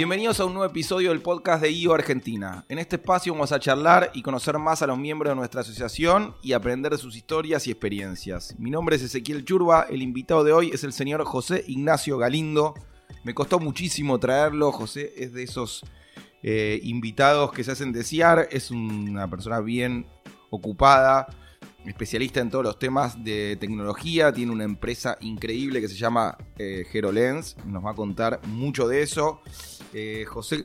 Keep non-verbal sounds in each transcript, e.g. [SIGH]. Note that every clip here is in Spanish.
Bienvenidos a un nuevo episodio del podcast de IO Argentina. En este espacio vamos a charlar y conocer más a los miembros de nuestra asociación y aprender de sus historias y experiencias. Mi nombre es Ezequiel Churba, el invitado de hoy es el señor José Ignacio Galindo. Me costó muchísimo traerlo, José es de esos eh, invitados que se hacen desear, es una persona bien ocupada, especialista en todos los temas de tecnología, tiene una empresa increíble que se llama eh, HeroLens, nos va a contar mucho de eso. Eh, José,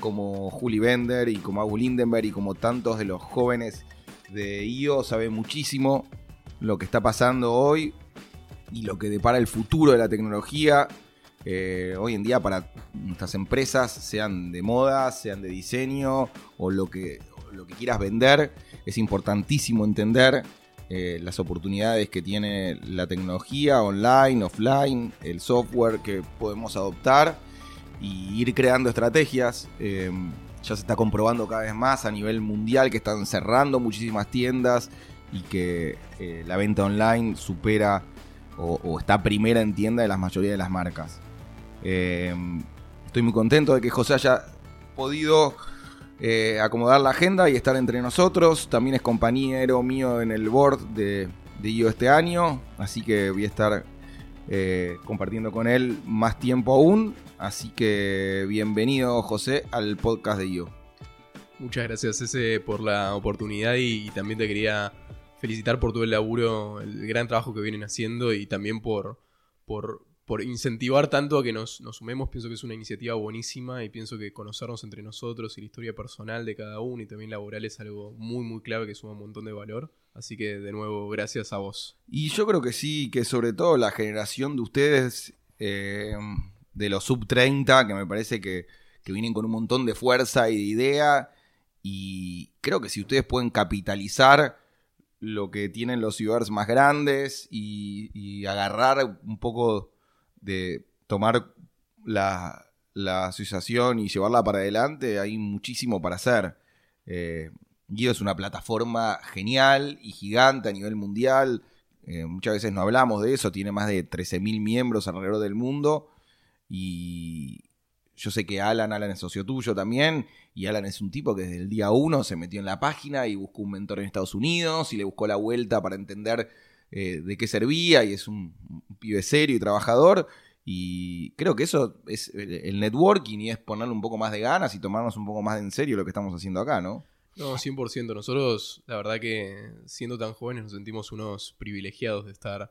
como Juli Bender y como Agu Lindenberg y como tantos de los jóvenes de IO, sabe muchísimo lo que está pasando hoy y lo que depara el futuro de la tecnología. Eh, hoy en día para nuestras empresas, sean de moda, sean de diseño o lo que, lo que quieras vender, es importantísimo entender eh, las oportunidades que tiene la tecnología online, offline, el software que podemos adoptar y ir creando estrategias. Eh, ya se está comprobando cada vez más a nivel mundial que están cerrando muchísimas tiendas y que eh, la venta online supera o, está primera en tienda de la mayoría de las marcas. estoy muy contento de que José haya podido acomodar la agenda y estar entre nosotros. También es compañero mío en el board de, de IO este año, así que voy a estar eh, compartiendo con él más tiempo aún. Así que bienvenido, José, al podcast de IO. Muchas gracias, ese por la oportunidad y, también te quería felicitar por todo el laburo, el gran trabajo que vienen haciendo y también por, por, por incentivar tanto a que nos, nos, sumemos. Pienso que es una iniciativa buenísima y pienso que conocernos entre nosotros y la historia personal de cada uno y también laboral es algo muy, muy clave que suma un montón de valor. Así que de nuevo, gracias a vos. Y yo creo que sí, que sobre todo la generación de ustedes, eh, de los sub 30, que me parece que, que vienen con un montón de fuerza y de idea. Y creo que si ustedes pueden capitalizar lo que tienen los cibers más grandes y agarrar un poco de tomar la, asociación y llevarla para adelante, hay muchísimo para hacer. Eh, Guido es una plataforma genial y gigante a nivel mundial. Eh, muchas veces no hablamos de eso, tiene más de 13.000 miembros alrededor del mundo. Y yo sé que Alan, Alan es socio tuyo también. Y Alan es un tipo que desde el día uno se metió en la página y buscó un mentor en Estados Unidos y le buscó la vuelta para entender eh, de qué servía y es un, pibe serio y trabajador. Y creo que eso es el networking y es ponerle un poco más de ganas y tomarnos un poco más en serio lo que estamos haciendo acá, ¿no? No, 100%. Nosotros, la verdad que siendo tan jóvenes nos sentimos unos privilegiados de estar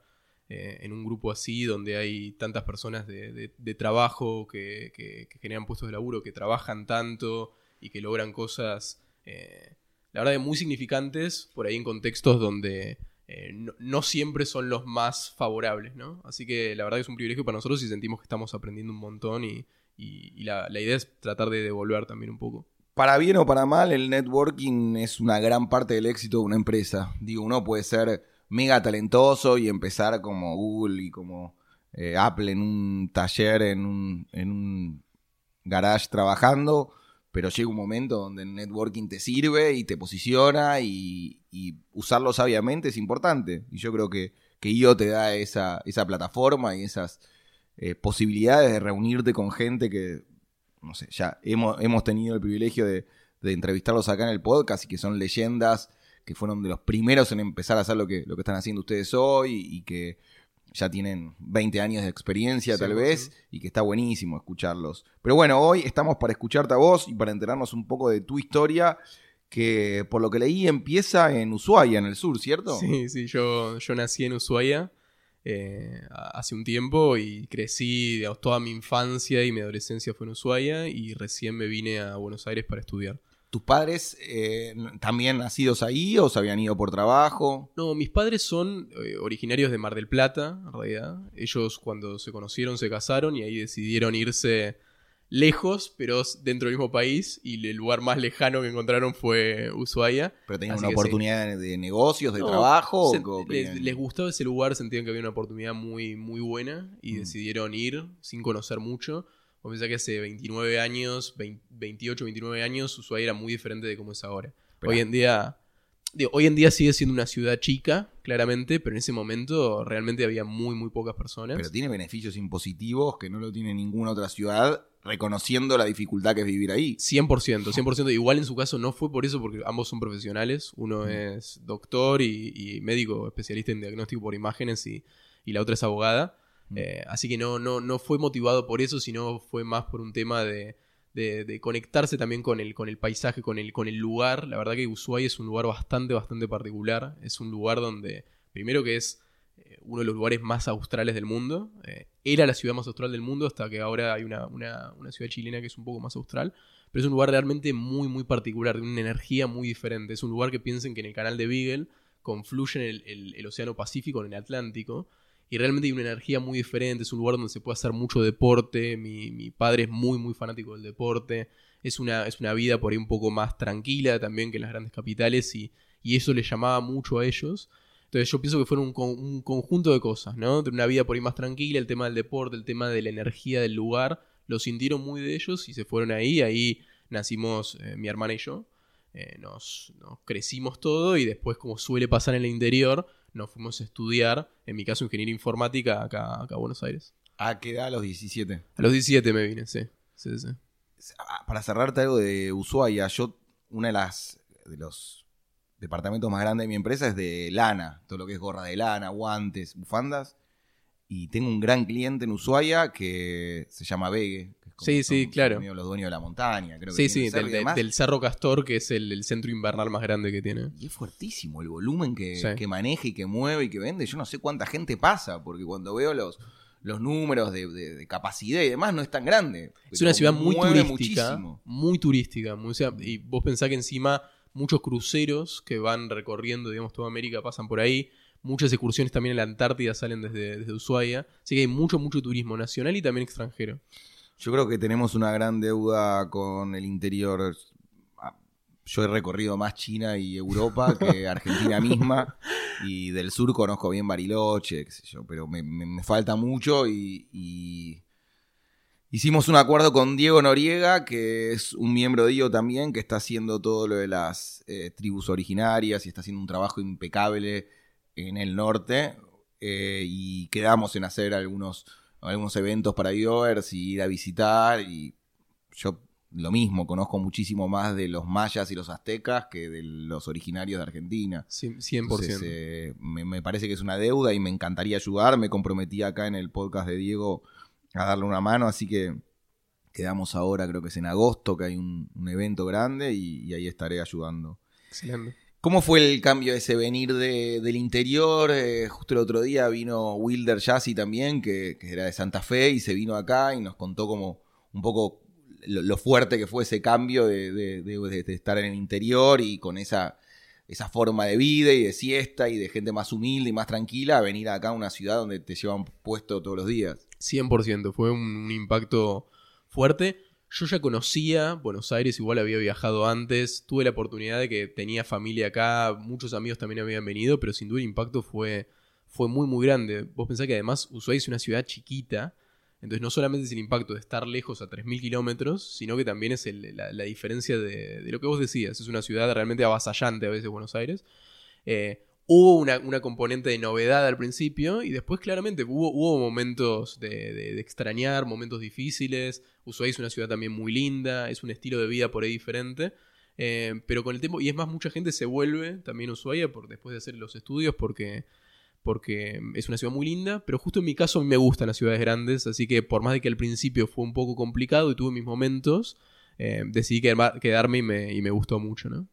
eh, en un grupo así, donde hay tantas personas de, trabajo que, generan puestos de laburo, que trabajan tanto y que logran cosas, eh, la verdad, muy significantes, por ahí en contextos donde eh, no, siempre son los más favorables, ¿no? Así que la verdad es un privilegio para nosotros y sentimos que estamos aprendiendo un montón y, la, idea es tratar de devolver también un poco. Para bien o para mal, el networking es una gran parte del éxito de una empresa. Digo, uno puede ser mega talentoso y empezar como Google y como eh, Apple en un taller, en un, en un garage trabajando, pero llega un momento donde el networking te sirve y te posiciona y, usarlo sabiamente es importante. Y yo creo que, que IO te da esa, esa plataforma y esas eh, posibilidades de reunirte con gente que, no sé, ya hemos, hemos tenido el privilegio de, de, entrevistarlos acá en el podcast y que son leyendas que fueron de los primeros en empezar a hacer lo que, lo que están haciendo ustedes hoy y que ya tienen 20 años de experiencia tal vez y que está buenísimo escucharlos. Pero bueno, hoy estamos para escucharte a vos y para enterarnos un poco de tu historia que por lo que leí empieza en Ushuaia, en el sur, ¿cierto? Sí, sí, yo, yo nací en Ushuaia eh, hace un tiempo y crecí, toda mi infancia y mi adolescencia fue en Ushuaia y recién me vine a Buenos Aires para estudiar. ¿Tus padres eh, también nacidos ahí o se habían ido por trabajo? No, mis padres son eh, originarios de Mar del Plata, en realidad. Ellos cuando se conocieron se casaron y ahí decidieron irse lejos, pero dentro del mismo país. Y el lugar más lejano que encontraron fue Ushuaia. ¿Pero tenían una oportunidad de negocios, de trabajo? les, gustaba ese lugar, sentían que había una oportunidad muy, muy buena y mm. decidieron ir sin conocer mucho. O pensás que hace 29 años, 28, 29 años, Ushuaia era muy diferente de cómo es ahora. Hoy en día, hoy en día sigue siendo una ciudad chica, claramente, pero en ese momento realmente había muy, muy pocas personas. Pero tiene beneficios impositivos que no lo tiene ninguna otra ciudad, reconociendo la dificultad que es vivir ahí. 100%, 100%. Igual en su caso no fue por eso, porque ambos son profesionales. Uno es doctor y, médico especialista en diagnóstico por imágenes y, la otra es abogada. Eh, así que no, no, no fue motivado por eso, sino fue más por un tema de de, conectarse también con el, con el paisaje, con el, con el lugar. La verdad que Ushuaia es un lugar bastante, bastante particular. Es un lugar donde, primero que es eh, uno de los lugares más australes del mundo. Eh, era la ciudad más austral del mundo hasta que ahora hay una, ciudad chilena que es un poco más austral. Pero es un lugar realmente muy, muy particular, de una energía muy diferente. Es un lugar que piensen que en el canal de Beagle confluyen el, el Océano Pacífico con el Atlántico y realmente hay una energía muy diferente, es un lugar donde se puede hacer mucho deporte, mi, padre es muy muy fanático del deporte, es una, es una vida por ahí un poco más tranquila también que en las grandes capitales y, eso le llamaba mucho a ellos. Entonces yo pienso que fueron un, conjunto de cosas, ¿no? De una vida por ahí más tranquila, el tema del deporte, el tema de la energía del lugar, lo sintieron muy de ellos y se fueron ahí, ahí nacimos eh, mi hermana y yo, eh, nos, nos crecimos todo y después como suele pasar en el interior, nos fuimos a estudiar, en mi caso, ingeniería informática acá, acá a Buenos Aires. ¿A qué edad? A los 17. A los 17 me vine, sí. Ah, para cerrarte algo de Ushuaia, yo, una de las de los departamentos más grandes de mi empresa es de lana, todo lo que es gorra de lana, guantes, bufandas. Y tengo un gran cliente en Ushuaia que se llama Vegue, sí, sí, claro. Los dueños de la montaña, creo que Sí, sí, del, Cerro Castor, que es el, centro invernal más grande que tiene. Y es fuertísimo el volumen que, que, maneja y que mueve y que vende. Yo no sé cuánta gente pasa, porque cuando veo los, los números de, capacidad y demás, no es tan grande. Es una ciudad muy turística. Muy turística. y vos pensás que encima muchos cruceros que van recorriendo, digamos, toda América pasan por ahí. Muchas excursiones también en la Antártida salen desde, desde Ushuaia. Así que hay mucho, mucho turismo nacional y también extranjero. Yo creo que tenemos una gran deuda con el interior. Ah, yo he recorrido más China y Europa que [LAUGHS] Argentina misma. Y del sur conozco bien Bariloche, qué sé yo, pero me, falta mucho y, Hicimos un acuerdo con Diego Noriega, que es un miembro de IO también, que está haciendo todo lo de las eh, tribus originarias y está haciendo un trabajo impecable en el norte. Eh, y quedamos en hacer algunos algunos eventos para viewers y ir a visitar. Y yo lo mismo, conozco muchísimo más de los mayas y los aztecas que de los originarios de Argentina. 100%. Eh, me, parece que es una deuda y me encantaría ayudar. Me comprometí acá en el podcast de Diego a darle una mano, así que quedamos ahora, creo que es en agosto, que hay un, evento grande y, y ahí estaré ayudando. Excelente. ¿Cómo fue el cambio ese venir del interior? Eh, justo el otro día vino Wilder Jassy también, que, era de Santa Fe, y se vino acá y nos contó como un poco lo, fuerte que fue ese cambio de, estar en el interior y con esa, esa forma de vida y de siesta y de gente más humilde y más tranquila venir acá a una ciudad donde te llevan puesto todos los días. 100%, fue un impacto fuerte. Yo ya conocía Buenos Aires, igual había viajado antes, tuve la oportunidad de que tenía familia acá, muchos amigos también habían venido, pero sin duda el impacto fue, fue muy muy grande. Vos pensás que además Ushuaia es una ciudad chiquita, entonces no solamente es el impacto de estar lejos a 3.000 kilómetros, sino que también es la, diferencia de, de, lo que vos decías, es una ciudad realmente avasallante a veces Buenos Aires. Eh, hubo una, componente de novedad al principio y después claramente hubo, hubo momentos de, extrañar, momentos difíciles. Ushuaia es una ciudad también muy linda, es un estilo de vida por ahí diferente. Eh, pero con el tiempo, y es más, mucha gente se vuelve también a Ushuaia por, después de hacer los estudios porque, porque es una ciudad muy linda. Pero justo en mi caso a mí me gustan las ciudades grandes, así que por más de que al principio fue un poco complicado y tuve mis momentos, eh, decidí quedarme y me, y me gustó mucho, ¿no?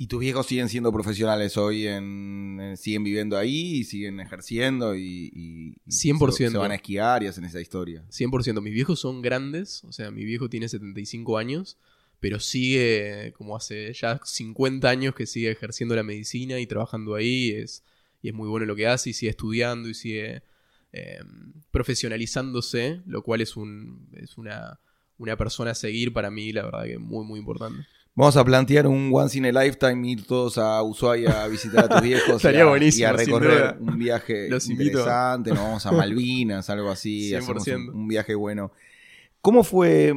¿Y tus viejos siguen siendo profesionales hoy? En, ¿Siguen viviendo ahí y siguen ejerciendo? Y, 100%. Se, van a esquiar y hacen esa historia. 100%. Mis viejos son grandes. O sea, mi viejo tiene 75 años. Pero sigue, como hace ya 50 años que sigue ejerciendo la medicina y trabajando ahí. Es, y es muy bueno lo que hace y sigue estudiando y sigue em, profesionalizándose. Lo cual es, un, es una, una persona a seguir para mí, la verdad que muy, muy importante. Vamos a plantear un once in a lifetime, ir todos a Ushuaia a visitar a tus [LAUGHS] viejos. Y a recorrer un viaje [LAUGHS] interesante. Nos vamos a [LAUGHS] Malvinas, algo así. 100%. Un, viaje bueno. ¿Cómo fue?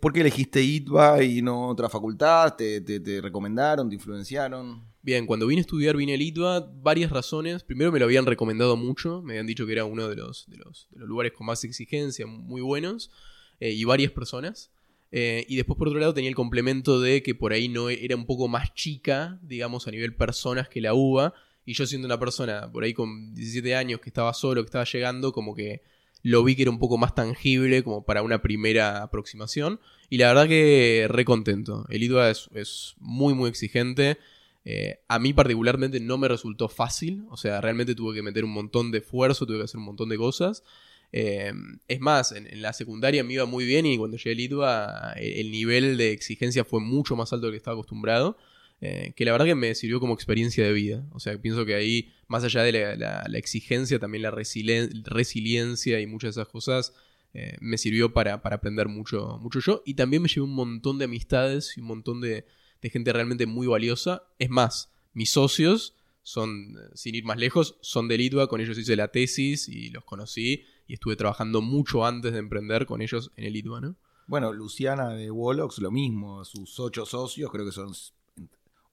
¿Por qué elegiste ITBA y no otra facultad? ¿Te, recomendaron? ¿Te influenciaron? Bien, cuando vine a estudiar vine a Litva, varias razones. Primero me lo habían recomendado mucho, me habían dicho que era uno de los, de los, de los lugares con más exigencia, muy buenos, eh, y varias personas. Eh, y después, por otro lado, tenía el complemento de que por ahí no era un poco más chica, digamos, a nivel personas que la UBA. Y yo siendo una persona por ahí con 17 años que estaba solo, que estaba llegando, como que lo vi que era un poco más tangible como para una primera aproximación. Y la verdad que re contento. El IDUA es, muy, muy exigente. Eh, a mí particularmente no me resultó fácil. O sea, realmente tuve que meter un montón de esfuerzo, tuve que hacer un montón de cosas. Eh, es más, en, la secundaria me iba muy bien y cuando llegué al IDUA el nivel de exigencia fue mucho más alto que estaba acostumbrado. Eh, que la verdad que me sirvió como experiencia de vida. O sea, pienso que ahí, más allá de la, exigencia, también la resiliencia y muchas de esas cosas, eh, me sirvió para, aprender mucho, mucho yo. Y también me llevé un montón de amistades y un montón de, gente realmente muy valiosa. Es más, mis socios son, sin ir más lejos, son de Litva, con ellos hice la tesis y los conocí y estuve trabajando mucho antes de emprender con ellos en el Litva, ¿no? Bueno, Luciana de Wolox, lo mismo, sus ocho socios, creo que son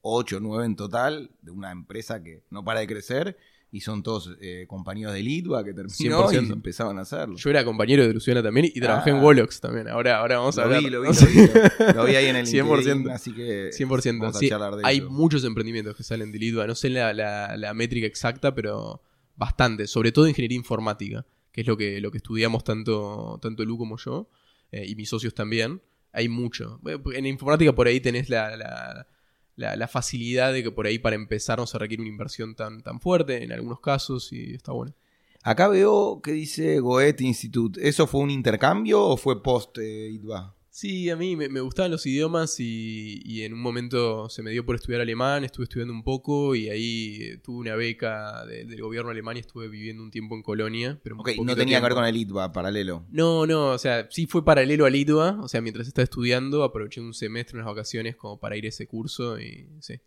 8 o 9 en total, de una empresa que no para de crecer, y son todos eh, compañeros de Litva que terminó y empezaron a hacerlo. Yo era compañero de Luciana también y trabajé en Wolox también. Ahora, ahora vamos a ver. Vi, lo, vi, [LAUGHS] lo, vi, lo, vi, ahí en el [LAUGHS] 100%, así que 100%. Vamos a charlar de hay muchos emprendimientos que salen de Litva. No sé la, la, métrica exacta, pero bastante. Sobre todo ingeniería informática, que es lo que, lo que estudiamos tanto, tanto Lu como yo, eh, y mis socios también. Hay mucho. En informática por ahí tenés la la, facilidad de que por ahí para empezar no se requiere una inversión tan, tan fuerte en algunos casos y está bueno. Acá veo que dice Goethe Institute. ¿Eso fue un intercambio o fue post eh? Sí, a mí me, gustaban los idiomas y, en un momento se me dio por estudiar alemán, estuve estudiando un poco y ahí eh, tuve una beca del gobierno alemán y estuve viviendo un tiempo en Colonia. Pero ok, no tenía que ver con el ITBA, paralelo. No, no, o sea, sí fue paralelo al ITBA, o sea, mientras estaba estudiando aproveché un semestre, unas vacaciones como para ir a ese curso y sí.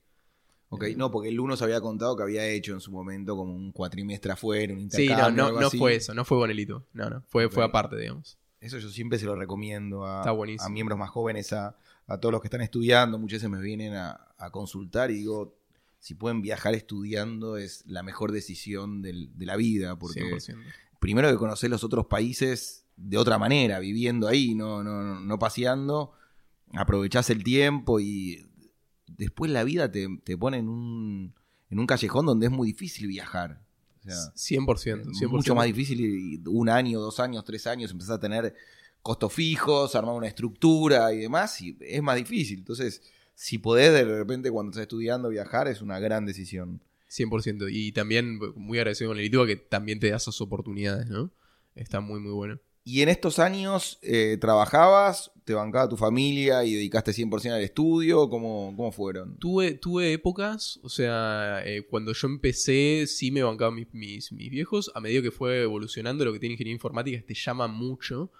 Ok, no, porque el uno se había contado que había hecho en su momento como un cuatrimestre afuera, un intercambio. Sí, no, no, no fue eso, no fue con el ITBA, no, no, fue, fue aparte, digamos. Eso yo siempre se lo recomiendo a, a miembros más jóvenes, a, todos los que están estudiando. Muchas veces me vienen a, consultar y digo, si pueden viajar estudiando es la mejor decisión de la vida, porque primero que conocer los otros países de otra manera, viviendo ahí, no, no, no paseando, aprovechás el tiempo y después la vida te, te pone en un, en un callejón donde es muy difícil viajar. 100%, Es Mucho más difícil, y un año, dos años, tres años, empezar a tener costos fijos, armar una estructura y demás, y es más difícil. Entonces, si podés de repente cuando estás estudiando viajar, es una gran decisión. 100%. Y también muy agradecido con el ITUA que también te da esas oportunidades, ¿no? Está muy, muy bueno. Y en estos años eh, trabajabas, te bancaba tu familia y dedicaste 100% al estudio, ¿cómo, cómo fueron? Tuve, tuve épocas, o sea, eh, cuando yo empecé sí me bancaban mis, mis, viejos, a medida que fue evolucionando lo que tiene ingeniería informática te llama mucho.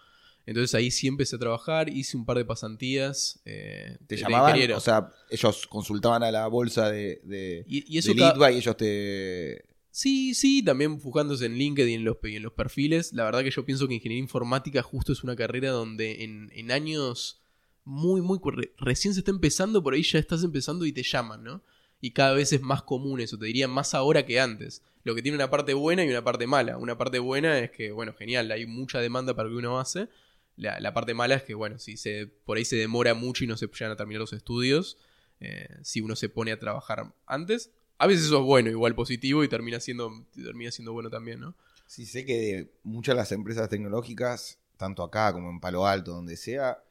Entonces ahí sí empecé a trabajar, hice un par de pasantías. Eh, ¿Te llamaban? O sea, ellos consultaban a la bolsa de, de, y, eso y ellos te, Sí, sí, también buscándose en LinkedIn y en los, perfiles. La verdad que yo pienso que ingeniería informática justo es una carrera donde en, años muy, muy... recién se está empezando, por ahí ya estás empezando y te llaman, ¿no? Y cada vez es más común eso, te diría más ahora que antes. Lo que tiene una parte buena y una parte mala. Una parte buena es que, bueno, genial, hay mucha demanda para lo que uno hace. La, parte mala es que, bueno, si se, por ahí se demora mucho y no se llegan a terminar los estudios, eh, si uno se pone a trabajar antes, a veces eso es bueno, igual positivo, y termina siendo, termina siendo bueno también, ¿no? Sí, sé que muchas de las empresas tecnológicas, tanto acá como en Palo Alto, donde sea,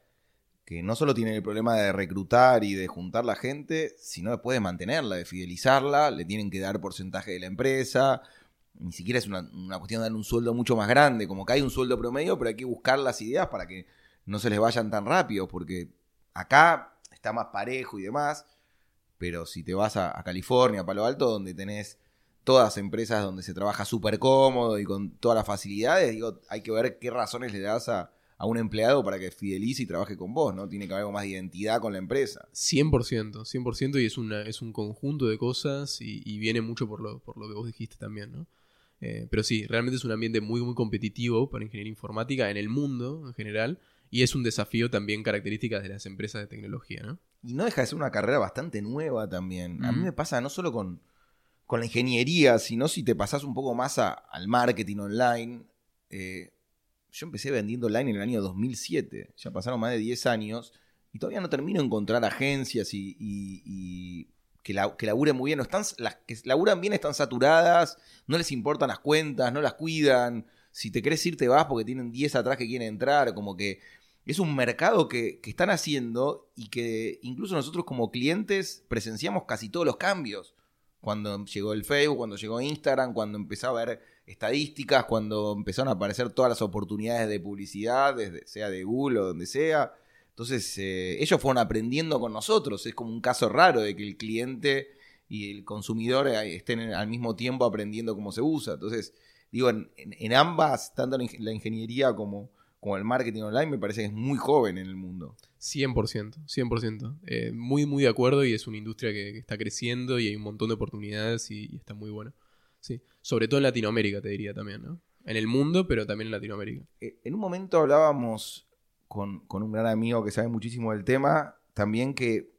que no solo tienen el problema de reclutar y de juntar la gente, sino después de mantenerla, de fidelizarla, le tienen que dar porcentaje de la empresa. Ni siquiera es una, una cuestión de darle un sueldo mucho más grande, como que hay un sueldo promedio, pero hay que buscar las ideas para que no se les vayan tan rápido, porque acá está más parejo y demás pero si te vas a, California, a Palo Alto, donde tenés todas empresas donde se trabaja súper cómodo y con todas las facilidades, digo, hay que ver qué razones le das a, un empleado para que fidelice y trabaje con vos, ¿no? Tiene que haber algo más de identidad con la empresa. 100%, 100% y es, una, es un conjunto de cosas y, viene mucho por lo, por lo que vos dijiste también, ¿no? Eh, pero sí, realmente es un ambiente muy, muy competitivo para ingeniería informática en el mundo en general Y es un desafío también característica de las empresas de tecnología, ¿no? Y no deja de ser una carrera bastante nueva también. A mí me pasa no solo con, con la ingeniería, sino si te pasás un poco más a- al marketing online. Eh, yo empecé vendiendo online en el año 2007. Ya pasaron más de 10 años y todavía no termino de encontrar agencias y, y- y que, la- que laburen muy bien. No están, las que laburan bien están saturadas, no les importan las cuentas, no las cuidan. Si te querés ir, te vas porque tienen 10 atrás que quieren entrar. Como que es un mercado que, que están haciendo y que incluso nosotros como clientes presenciamos casi todos los cambios. Cuando llegó el Facebook, cuando llegó Instagram, cuando empezó a haber estadísticas, cuando empezaron a aparecer todas las oportunidades de publicidad, desde, sea de Google o donde sea. Entonces, eh, ellos fueron aprendiendo con nosotros. Es como un caso raro de que el cliente y el consumidor eh, estén al mismo tiempo aprendiendo cómo se usa. Entonces, digo, en, en- ambas, tanto la ingeniería como, como el marketing online, me parece que es muy joven en el mundo. 100%, 100%. Eh, muy, muy de acuerdo y es una industria que, que está creciendo y hay un montón de oportunidades y, y está muy bueno. Sí, sobre todo en Latinoamérica te diría también, ¿no? En el mundo, pero también en Latinoamérica. Eh, En un momento hablábamos con, con un gran amigo que sabe muchísimo del tema, también que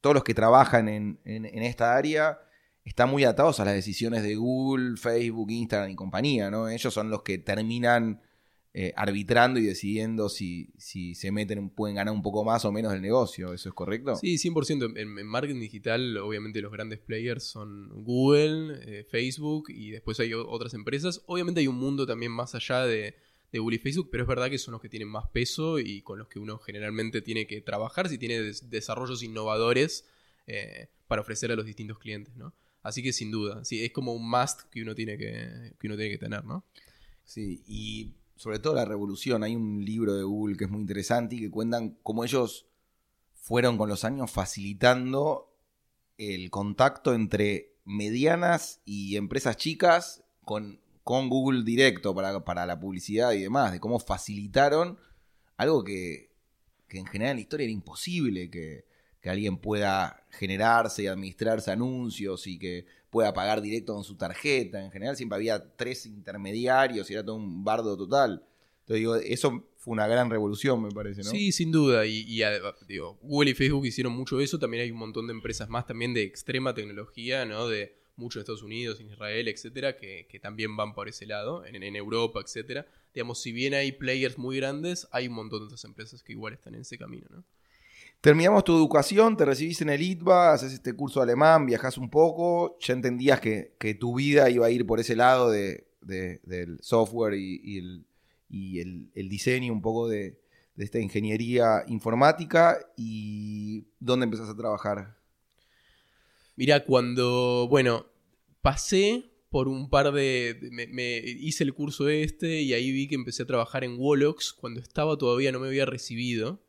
todos los que trabajan en, en- en esta área están muy atados a las decisiones de Google, Facebook, Instagram y compañía, ¿no? Ellos son los que terminan eh, arbitrando y decidiendo si, si se meten, pueden ganar un poco más o menos del negocio. ¿Eso es correcto? Sí, 100%. En, en marketing digital, obviamente los grandes players son Google, eh, Facebook y después hay otras empresas. Obviamente hay un mundo también más allá de, de Google y Facebook, pero es verdad que son los que tienen más peso y con los que uno generalmente tiene que trabajar si tiene des- desarrollos innovadores eh, para ofrecer a los distintos clientes, ¿no? Así que sin duda, sí, es como un must que uno tiene que, que, uno tiene que tener, ¿no? Sí, y sobre todo la revolución. Hay un libro de Google que es muy interesante y que cuentan cómo ellos fueron con los años facilitando el contacto entre medianas y empresas chicas con, con Google directo para, para la publicidad y demás, de cómo facilitaron algo que, que en general en la historia era imposible, que, que alguien pueda generarse y administrarse anuncios y que pueda pagar directo con su tarjeta. En general siempre había tres intermediarios y era todo un bardo total. Entonces digo, eso fue una gran revolución, me parece, ¿no? Sí, sin duda. Y, y, digo, Google y Facebook hicieron mucho eso. También hay un montón de empresas más también de extrema tecnología, ¿no? De mucho en Estados Unidos, en Israel, etcétera, que, que también van por ese lado, en, en Europa, etcétera. Digamos, si bien hay players muy grandes, hay un montón de otras empresas que igual están en ese camino, ¿no? Terminamos tu educación, te recibís en el ITBA, haces este curso alemán, viajás un poco, ya entendías que, tu vida iba a ir por ese lado de, de- del software y, el, y el- el diseño un poco de, de esta ingeniería informática y dónde empezás a trabajar. Mira, cuando, bueno, pasé por un par de... de- me, me hice el curso este y ahí vi que empecé a trabajar en Wolox cuando estaba todavía, no me había recibido.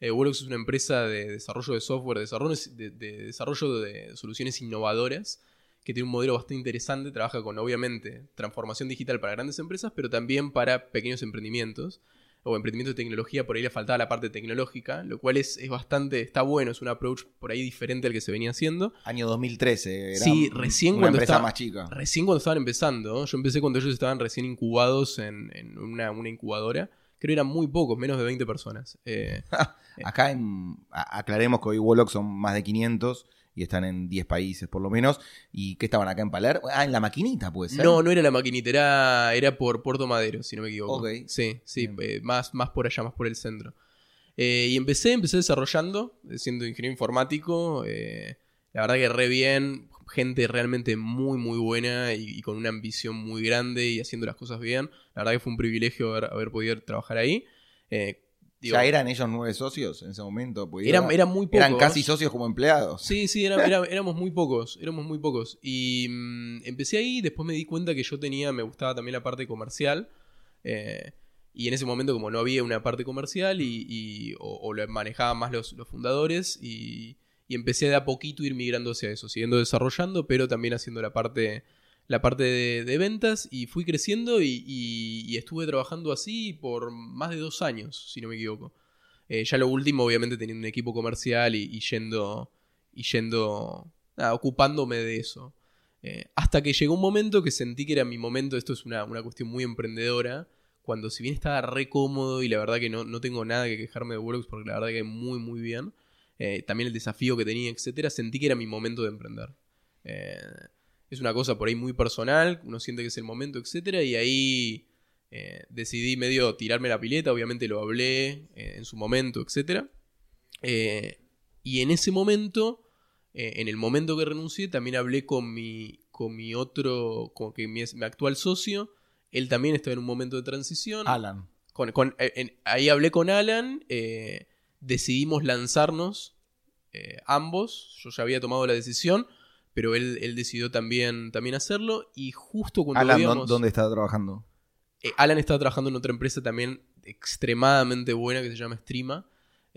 Eh, es una empresa de desarrollo de software, de desarrollo de, de desarrollo de soluciones innovadoras, que tiene un modelo bastante interesante, trabaja con, obviamente, transformación digital para grandes empresas, pero también para pequeños emprendimientos o emprendimientos de tecnología, por ahí le faltaba la parte tecnológica, lo cual es, es bastante, está bueno, es un approach por ahí diferente al que se venía haciendo. Año 2013, era Sí, recién una cuando empresa estaba- más chica. Recién cuando estaban empezando, yo empecé cuando ellos estaban recién incubados en, en una, una incubadora, creo que eran muy pocos, menos de 20 personas. Eh, [LAUGHS] Acá en, aclaremos que hoy Wolox son más de 500 y están en 10 países por lo menos. ¿Y qué estaban acá en Palermo? Ah, en la maquinita puede ser. no, no era la maquinita, era, era por Puerto Madero, si no me equivoco. Ok. Sí, sí, eh, más, más por allá, más por el centro. Eh, y empecé, empecé desarrollando, siendo ingeniero informático. eh, la verdad que re bien, gente realmente muy, muy buena y, y con una ambición muy grande y haciendo las cosas bien. La verdad que fue un privilegio haber, haber podido trabajar ahí. Eh, digo, ¿Ya eran ellos nueve socios en ese momento? Eran, era- eran muy pocos. eran casi socios como empleados. Sí, sí, era- era- éramos muy pocos, éramos muy pocos. Y mm, empecé ahí, después me di cuenta que yo tenía, me gustaba también la parte comercial. eh, y en ese momento como no había una parte comercial y, y- o, o lo manejaban más los, los fundadores y, y empecé de a poquito a ir migrando hacia eso, siguiendo desarrollando, pero también haciendo la parte, la parte de, ventas y fui creciendo y, estuve trabajando así por más de dos años, si no me equivoco. Eh, ya lo último, obviamente, teniendo un equipo comercial y, yendo, y yendo, ocupándome de eso. Eh, hasta que llegó un momento que sentí que era mi momento, esto es una, una cuestión muy emprendedora, cuando si bien estaba re cómodo y la verdad que no, no tengo nada que quejarme de Works porque la verdad que muy muy bien, eh, también el desafío que tenía, etcétera, sentí que era mi momento de emprender. Eh, es una cosa por ahí muy personal, uno siente que es el momento, etcétera, y ahí eh, decidí medio tirarme la pileta, obviamente lo hablé en su momento, etcétera. y en ese momento, en el momento que renuncié, también hablé con mi, con mi otro, con que mi, actual socio, él también estaba en un momento de transición. Alan. Con, ahí hablé con Alan, decidimos lanzarnos eh, ambos. Yo ya había tomado la decisión, pero él, decidió también, también hacerlo. Y justo cuando Alan, ¿dónde estaba trabajando? Eh, Alan estaba trabajando en otra empresa también extremadamente buena que se llama Streama.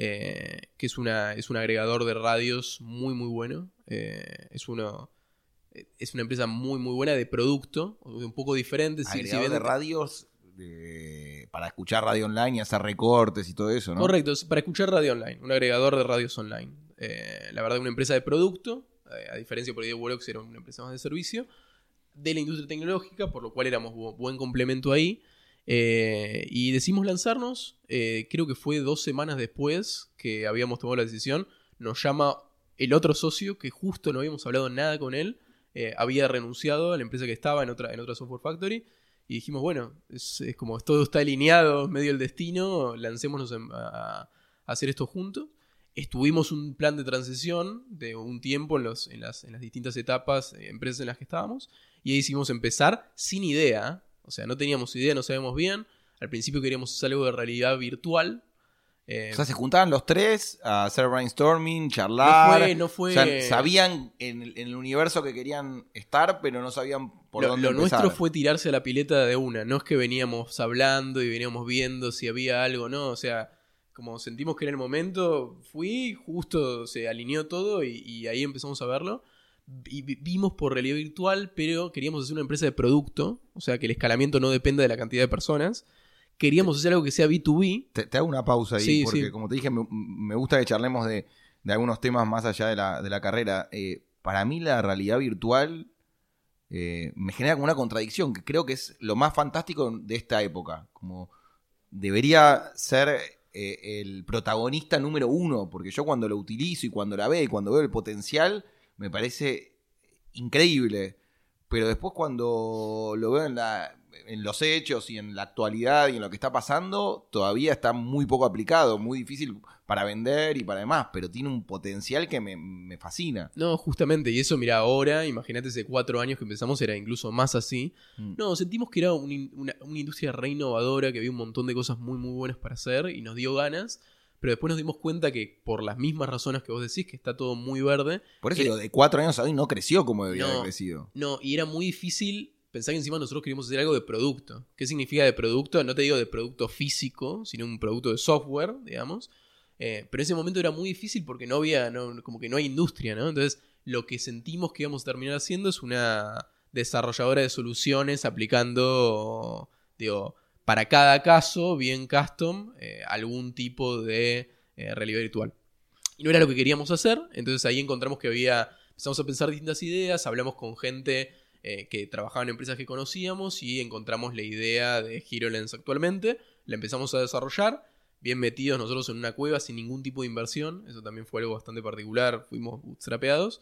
Eh, que es, una, es un agregador de radios muy muy bueno. es uno es una empresa muy muy buena de producto, un poco diferente. Agregador de radios para escuchar radio online y hacer recortes y todo eso, ¿no? Correcto, para escuchar radio online, un agregador de radios online. Eh, la verdad, una empresa de producto, eh, a diferencia por ahí de Wolox, era una empresa más de servicio, de la industria tecnológica, por lo cual éramos buen complemento ahí. Eh, y decidimos lanzarnos, creo que fue dos semanas después que habíamos tomado la decisión, nos llama el otro socio, que justo no habíamos hablado nada con él, había renunciado a la empresa que estaba en otra, en otra software factory y dijimos, bueno, es, como todo está alineado, medio el destino, lancémonos a, hacer esto juntos. Estuvimos un plan de transición de un tiempo en, los, en, las, en las distintas etapas, eh, empresas en las que estábamos, y ahí hicimos empezar sin idea, o sea, no teníamos idea, no sabíamos bien. Al principio queríamos hacer algo de realidad virtual, o sea, se juntaban los tres a hacer brainstorming, charlar. No fue, no fue. O sea, sabían en, el universo que querían estar, pero no sabían por lo, dónde Lo nuestro fue tirarse a la pileta de una. No es que veníamos hablando y veníamos viendo si había algo, no. O sea, como sentimos que era el momento, fui, justo se alineó todo y, ahí empezamos a verlo. Y vimos por realidad virtual, pero queríamos hacer una empresa de producto. O sea, que el escalamiento no dependa de la cantidad de personas queríamos hacer algo que sea B2B. Te, hago una pausa ahí, porque como te dije, me, gusta que charlemos de, algunos temas más allá de la, carrera. Eh, para mí la realidad virtual eh, me genera como una contradicción, que creo que es lo más fantástico de esta época. Como debería ser eh, el protagonista número uno, porque yo cuando lo utilizo y cuando la veo y cuando veo el potencial, me parece increíble. Pero después cuando lo veo en la, en los hechos y en la actualidad y en lo que está pasando, todavía está muy poco aplicado, muy difícil para vender y para demás, pero tiene un potencial que me, fascina. No, justamente, y eso, mira, ahora, imagínate hace cuatro años que empezamos, era incluso más así. Mm. No, sentimos que era una, industria re innovadora, que había un montón de cosas muy, muy buenas para hacer y nos dio ganas. Pero después nos dimos cuenta que por las mismas razones que vos decís, que está todo muy verde. Por eso, de cuatro años a hoy no creció como debería haber crecido. No, y era muy difícil pensá que encima nosotros queríamos hacer algo de producto. ¿Qué significa de producto? No te digo de producto físico, sino un producto de software, digamos. Eh, pero en ese momento era muy difícil porque no había, como que no hay industria, ¿no? Entonces, lo que sentimos que íbamos a terminar haciendo es una desarrolladora de soluciones aplicando, digo, para cada caso, bien custom, eh, algún tipo de eh, realidad virtual. Y no era lo que queríamos hacer, entonces ahí encontramos que había, empezamos a pensar distintas ideas, hablamos con gente eh, que trabajaba en empresas que conocíamos y encontramos la idea de HeroLens actualmente. La empezamos a desarrollar, bien metidos nosotros en una cueva sin ningún tipo de inversión. Eso también fue algo bastante particular, fuimos bootstrapeados.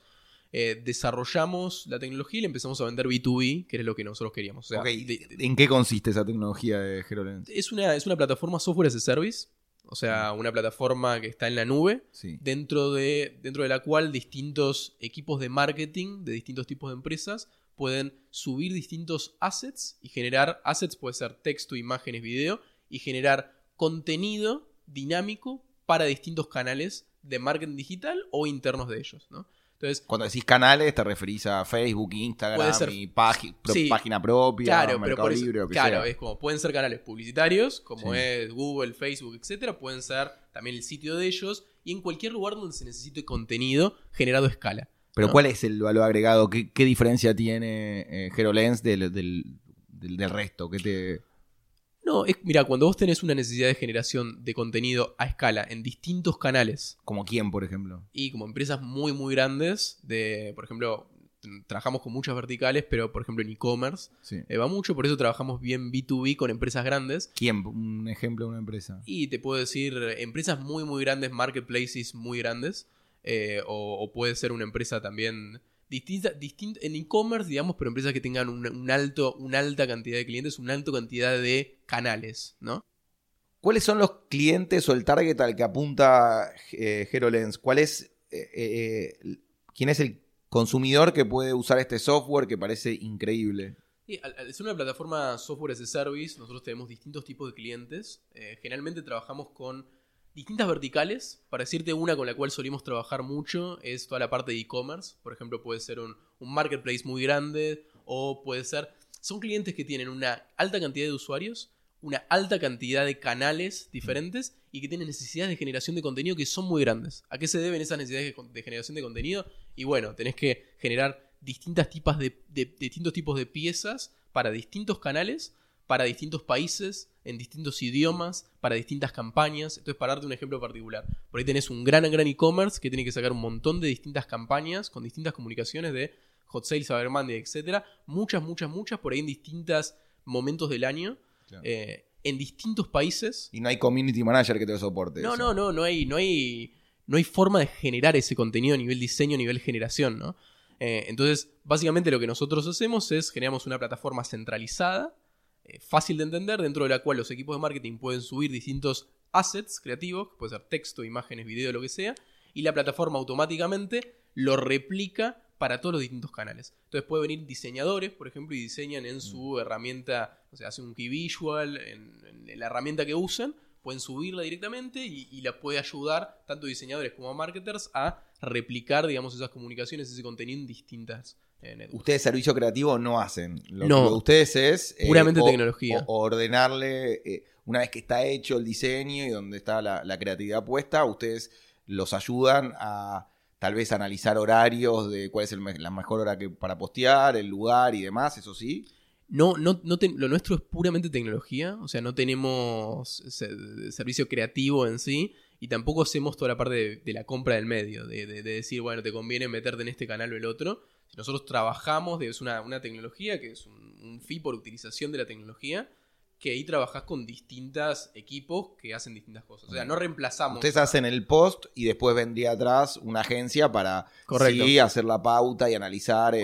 Eh, desarrollamos la tecnología y le empezamos a vender B2B, que era lo que nosotros queríamos. ¿En qué consiste esa tecnología de HeroLens? Es una, es una plataforma software as a service, o sea, una plataforma que está en la nube, dentro, de, dentro de la cual distintos equipos de marketing de distintos tipos de empresas pueden subir distintos assets y generar assets, puede ser texto, imágenes, video, y generar contenido dinámico para distintos canales de marketing digital o internos de ellos, ¿no? Entonces, Cuando decís canales, te referís a Facebook, Instagram, y página propia, claro, Mercado Libre, Claro, es como pueden ser canales publicitarios, como es Google, Facebook, etcétera, pueden ser también el sitio de ellos y en cualquier lugar donde se necesite contenido generado a escala. Pero ¿cuál es el valor agregado? ¿Qué, diferencia tiene eh, HeroLens del, resto? ¿Qué te... No, es, mira, cuando vos tenés una necesidad de generación de contenido a escala en distintos canales. ¿Como quién, por ejemplo? Y como empresas muy, muy grandes, de, por ejemplo, trabajamos con muchas verticales, pero por ejemplo en e-commerce Sí. eh, va mucho, por eso trabajamos bien B2B con empresas grandes. ¿Quién? Un ejemplo de una empresa. Y te puedo decir, empresas muy, muy grandes, marketplaces muy grandes, eh, o, o puede ser una empresa también distinta, distinta en e-commerce, digamos, pero empresas que tengan un, un alto, una alta cantidad de clientes, una alta cantidad de canales, ¿no? ¿Cuáles son los clientes o el target al que apunta eh, HeroLens? ¿Cuál es, eh, eh, ¿Quién es el consumidor que puede usar este software que parece increíble? Y al, al ser una plataforma software as a service, nosotros tenemos distintos tipos de clientes. Eh, generalmente trabajamos con distintas verticales. Para decirte una con la cual solimos trabajar mucho es toda la parte de e-commerce. Por ejemplo, puede ser un, marketplace muy grande o puede ser... Son clientes que tienen una alta cantidad de usuarios, una alta cantidad de canales diferentes y que tienen necesidades de generación de contenido que son muy grandes. ¿A qué se deben esas necesidades de, generación de contenido? Y bueno, tenés que generar distintas tipas de- distintos tipos de piezas para distintos canales, para distintos países, en distintos idiomas, para distintas campañas. Entonces, para darte un ejemplo particular, por ahí tenés un gran, gran e-commerce que tiene que sacar un montón de distintas campañas con distintas comunicaciones de hot sales, Cyber Monday, etc. Muchas, muchas, muchas, por ahí en distintos momentos del año, Claro. eh, en distintos países. Y no hay community manager que te lo soporte. No, eso. no, no, no hay, no hay, no hay forma de generar ese contenido a nivel diseño, a nivel generación, ¿no? Eh, entonces, básicamente lo que nosotros hacemos es generamos una plataforma centralizada, eh, fácil de entender, dentro de la cual los equipos de marketing pueden subir distintos assets creativos, que puede ser texto, imágenes, video, lo que sea, y la plataforma automáticamente lo replica para todos los distintos canales. Entonces puede venir diseñadores, por ejemplo, y diseñan en su herramienta, o sea, hacen un key visual, en, en la herramienta que usan, pueden subirla directamente y, y la puede ayudar tanto diseñadores como marketers a replicar, digamos, esas comunicaciones, ese contenido en distintas. Ustedes servicio creativo no hacen. Lo, No. ustedes es... eh, Puramente o- tecnología. o- ordenarle, eh, una vez que está hecho el diseño y donde está la, la creatividad puesta, ustedes los ayudan a tal vez analizar horarios de cuál es el me- la mejor hora que, para postear, el lugar y demás, eso sí. No, no, no lo nuestro es puramente tecnología, o sea, no tenemos se- servicio creativo en sí y tampoco hacemos toda la parte de, de la compra del medio, de, de- de decir, bueno, te conviene meterte en este canal o el otro. Nosotros trabajamos, es una, una tecnología que es un, un fee por utilización de la tecnología, que ahí trabajás con distintos equipos que hacen distintas cosas. O sea, no reemplazamos. Ustedes hacen el post y después vendría atrás una agencia para Correcto. sí, hacer la pauta y analizar. eh,